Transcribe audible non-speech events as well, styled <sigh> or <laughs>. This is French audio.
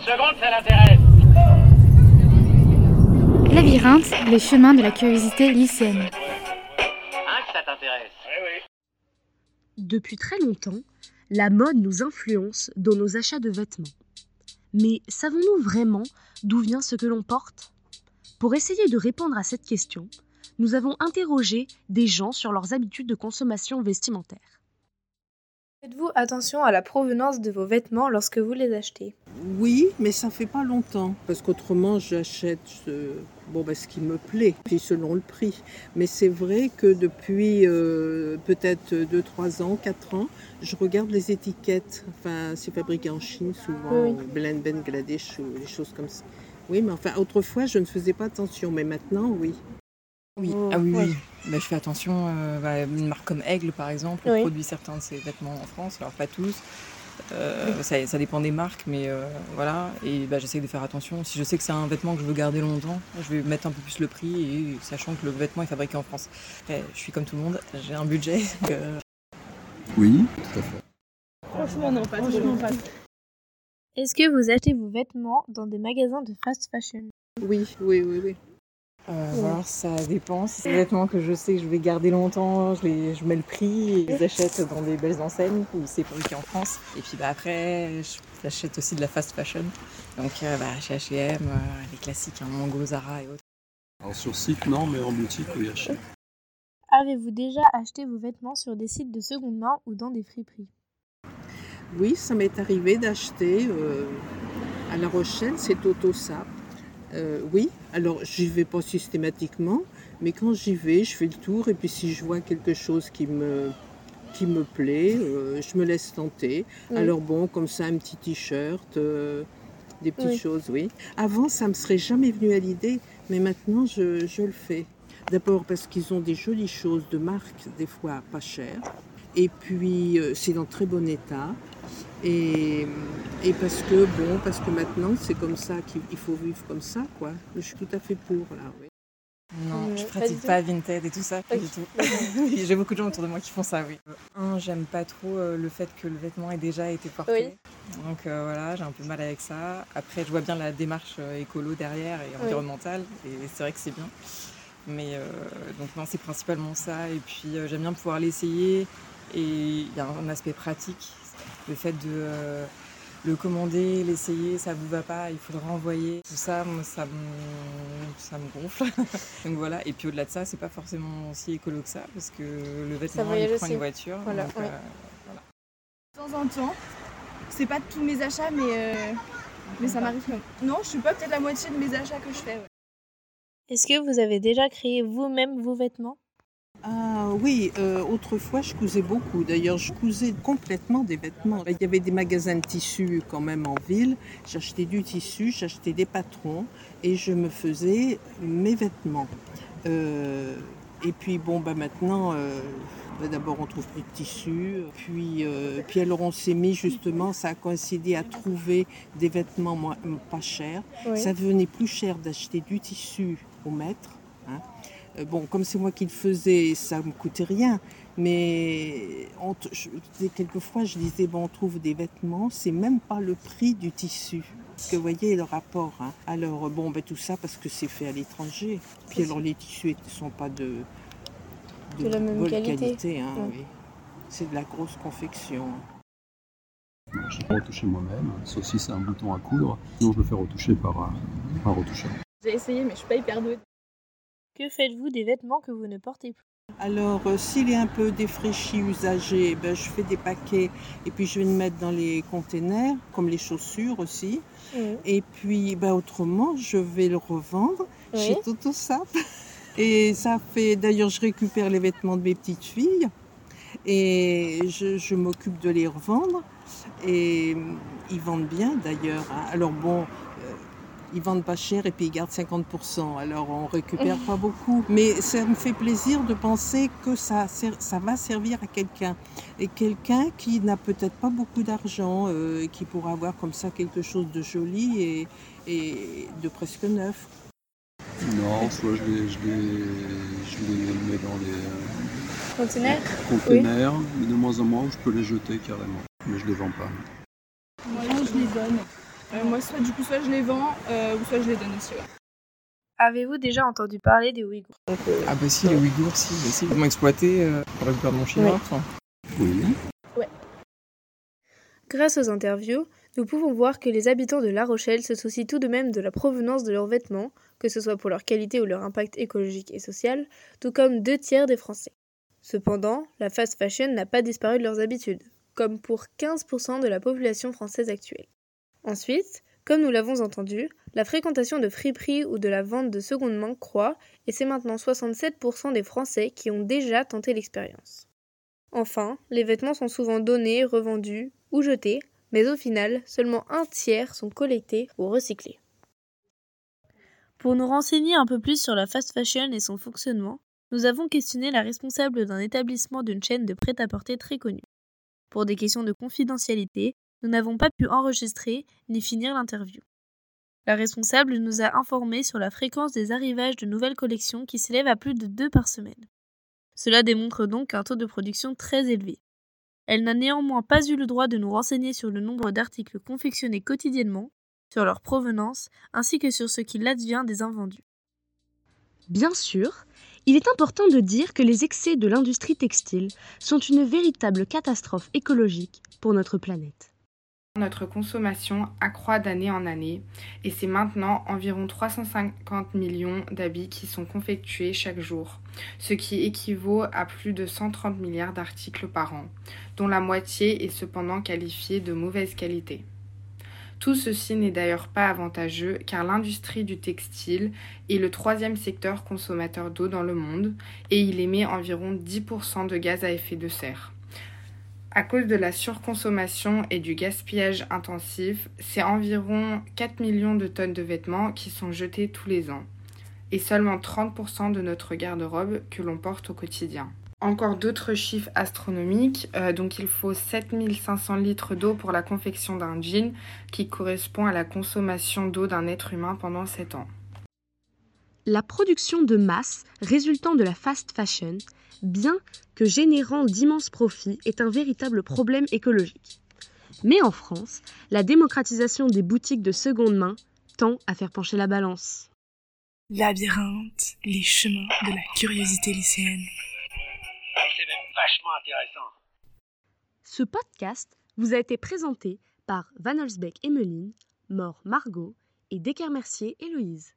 30 secondes, ça l'intéresse. Labyrinthe, les chemins de la curiosité lycéenne. Hein, que ça t'intéresse Oui, oui. Depuis très longtemps, la mode nous influence dans nos achats de vêtements. Mais savons-nous vraiment d'où vient ce que l'on porte? Pour essayer de répondre à cette question, nous avons interrogé des gens sur leurs habitudes de consommation vestimentaire. Faites-vous attention à la provenance de vos vêtements lorsque vous les achetez Oui, mais ça fait pas longtemps, parce qu'autrement j'achète ce, bon, ben, ce qui me plaît, puis selon le prix. Mais c'est vrai que depuis euh, peut-être 2, 3 ans, 4 ans, je regarde les étiquettes. Enfin, c'est fabriqué en Chine souvent, Oui. Blend Bangladesh ou des choses comme ça. Oui, mais enfin, autrefois je ne faisais pas attention, mais maintenant, oui. Oui, Oh, ah oui, ouais. oui. Bah, je fais attention. euh, bah, une marque comme Aigle, par exemple, Oui. produit certains de ses vêtements en France, alors pas tous. Euh, ça, ça dépend des marques, mais euh, voilà. Et bah, j'essaie de faire attention. Si je sais que c'est un vêtement que je veux garder longtemps, je vais mettre un peu plus le prix, et sachant que le vêtement est fabriqué en France. Après, je suis comme tout le monde, j'ai un budget. donc, euh, Oui, tout à fait. Franchement, non, pas Franchement, pas Est-ce que vous achetez vos vêtements dans des magasins de fast fashion? Oui, oui, oui, oui. Euh, voilà, ça dépend. Si c'est des vêtements que je sais que je vais garder longtemps, je, les, je mets le prix et je les achète dans des belles enseignes où c'est fabriqué en France. Et puis bah, après, je- j'achète aussi de la fast fashion. Donc euh, bah, chez H&M, euh, les classiques, hein, Mango, Zara et autres. Alors sur site, non, mais en boutique, oui, achète. Avez-vous déjà acheté vos vêtements sur des sites de seconde main ou dans des friperies? Oui, ça m'est arrivé d'acheter euh, à La Rochelle, c'est Autosap. Euh, oui, alors j'y vais pas systématiquement, mais quand j'y vais, je fais le tour et puis si je vois quelque chose qui me, qui me plaît, euh, je me laisse tenter. Oui. Alors bon, comme ça, un petit t-shirt, euh, des petites Oui. choses, oui. Avant, ça me serait jamais venu à l'idée, mais maintenant, je, je le fais. D'abord parce qu'ils ont des jolies choses de marque, des fois pas chères. Et puis, euh, c'est dans très bon état. Et, et parce que, bon, parce que maintenant, c'est comme ça qu'il il faut vivre comme ça, quoi. Je suis tout à fait pour, là, oui. Non, Euh, je pratique pas Vinted et tout ça, pas Ok, du tout. <laughs> d'accord. Oui, J'ai beaucoup de gens autour de moi qui font ça, oui. Un, j'aime pas trop euh, le fait que le vêtement ait déjà été porté. Donc euh, voilà, j'ai un peu mal avec ça. Après, je vois bien la démarche euh, écolo derrière et Oui. environnementale, et c'est vrai que c'est bien. Mais euh, donc non, c'est principalement ça. Et puis euh, j'aime bien pouvoir l'essayer. Et il y a un aspect pratique, le fait de euh, le commander, l'essayer, ça vous va pas, il faut le renvoyer. Tout ça, moi, ça me, ça me gonfle. <laughs> donc voilà. Et puis au-delà de ça, c'est pas forcément si écolo que ça, parce que le vêtement, il prend aussi. une voiture. Voilà, donc, ouais. euh, De temps en temps. C'est pas tous mes achats, mais, euh, mais ça m'arrive même. Non, je suis pas peut-être la moitié de mes achats que je fais. ouais. Est-ce que vous avez déjà créé vous-même vos vêtements? Ah oui, euh, autrefois je cousais beaucoup. D'ailleurs, je cousais complètement des vêtements. Il y avait des magasins de tissus quand même en ville. J'achetais du tissu, j'achetais des patrons et je me faisais mes vêtements. Euh, et puis bon, bah maintenant, euh, bah, d'abord on trouve plus de tissu. Puis, euh, puis alors on s'est mis justement, ça a coïncidé à trouver des vêtements moins- pas chers. Ça venait plus cher d'acheter du tissu au mètre. hein. Euh, Bon, comme c'est moi qui le faisais, ça me coûtait rien. Mais on je- quelquefois, je disais, bon, on trouve des vêtements, c'est même pas le prix du tissu. Parce que vous voyez le rapport. hein. Alors, bon, ben, tout ça parce que c'est fait à l'étranger. Puis alors, les tissus ne sont pas de, De la même qualité. hein, Ouais. oui. C'est de la grosse confection. Je l'ai pas retouché moi-même, sauf si c'est un bouton à coudre. Sinon, je le fais retoucher par un, par un retoucheur. J'ai essayé, mais je suis pas hyper douée. Que faites-vous des vêtements que vous ne portez plus? Alors, euh, s'il est un peu défraîchi, usagé, ben, je fais des paquets et puis je vais le mettre dans les containers, comme les chaussures aussi. Et puis, ben, autrement, je vais le revendre chez Totosap. Et ça fait, d'ailleurs, je récupère les vêtements de mes petites filles et je, je m'occupe de les revendre. Et euh, ils vendent bien d'ailleurs. hein. Alors bon, ils vendent pas cher et puis ils gardent 50%. Alors on récupère pas beaucoup. Mais ça me fait plaisir de penser que ça, ça va servir à quelqu'un. Et quelqu'un qui n'a peut-être pas beaucoup d'argent, euh, qui pourra avoir comme ça quelque chose de joli et, et de presque neuf. Non, soit je les, je les, je les mets dans les Conteneurs containers, mais de moins en moins je peux les jeter carrément. Mais je les vends pas. Moi, je les donne. Euh, moi, soit du coup, soit je les vends, euh, ou soit je les donne aussi. ouais. Avez-vous déjà entendu parler des Ouïghours? Ah bah si, les Ouïghours, si, si, ils m'ont exploité euh, pour le gouvernement chinois. Ouais. enfin. Oui. Grâce aux interviews, nous pouvons voir que les habitants de La Rochelle se soucient tout de même de la provenance de leurs vêtements, que ce soit pour leur qualité ou leur impact écologique et social, tout comme deux tiers des Français. Cependant, la fast fashion n'a pas disparu de leurs habitudes, comme pour 15% de la population française actuelle. Ensuite, comme nous l'avons entendu, la fréquentation de friperies ou de la vente de seconde main croît et c'est maintenant 67% des Français qui ont déjà tenté l'expérience. Enfin, les vêtements sont souvent donnés, revendus ou jetés, mais au final, seulement un tiers sont collectés ou recyclés. Pour nous renseigner un peu plus sur la fast fashion et son fonctionnement, nous avons questionné la responsable d'un établissement d'une chaîne de prêt-à-porter très connue. Pour des questions de confidentialité, nous n'avons pas pu enregistrer ni finir l'interview. La responsable nous a informés sur la fréquence des arrivages de nouvelles collections qui s'élève à plus de deux par semaine. Cela démontre donc un taux de production très élevé. Elle n'a néanmoins pas eu le droit de nous renseigner sur le nombre d'articles confectionnés quotidiennement, sur leur provenance, ainsi que sur ce qu'il advient des invendus. Bien sûr, il est important de dire que les excès de l'industrie textile sont une véritable catastrophe écologique pour notre planète. Notre consommation accroît d'année en année et c'est maintenant environ 350 millions d'habits qui sont confectués chaque jour, ce qui équivaut à plus de 130 milliards d'articles par an, dont la moitié est cependant qualifiée de mauvaise qualité. Tout ceci n'est d'ailleurs pas avantageux car l'industrie du textile est le troisième secteur consommateur d'eau dans le monde et il émet environ 10% de gaz à effet de serre. À cause de la surconsommation et du gaspillage intensif, c'est environ 4 millions de tonnes de vêtements qui sont jetés tous les ans, et seulement 30% de notre garde-robe que l'on porte au quotidien. Encore d'autres chiffres astronomiques, euh, donc il faut 7500 litres d'eau pour la confection d'un jean, qui correspond à la consommation d'eau d'un être humain pendant 7 ans. La production de masse résultant de la fast fashion, bien que générant d'immenses profits, est un véritable problème écologique. Mais en France, la démocratisation des boutiques de seconde main tend à faire pencher la balance. Labyrinthe, les chemins de la curiosité lycéenne. C'est même vachement intéressant. Ce podcast vous a été présenté par Van Olsbeck Emmeline, Mort Margot et Descartes Mercier Héloïse.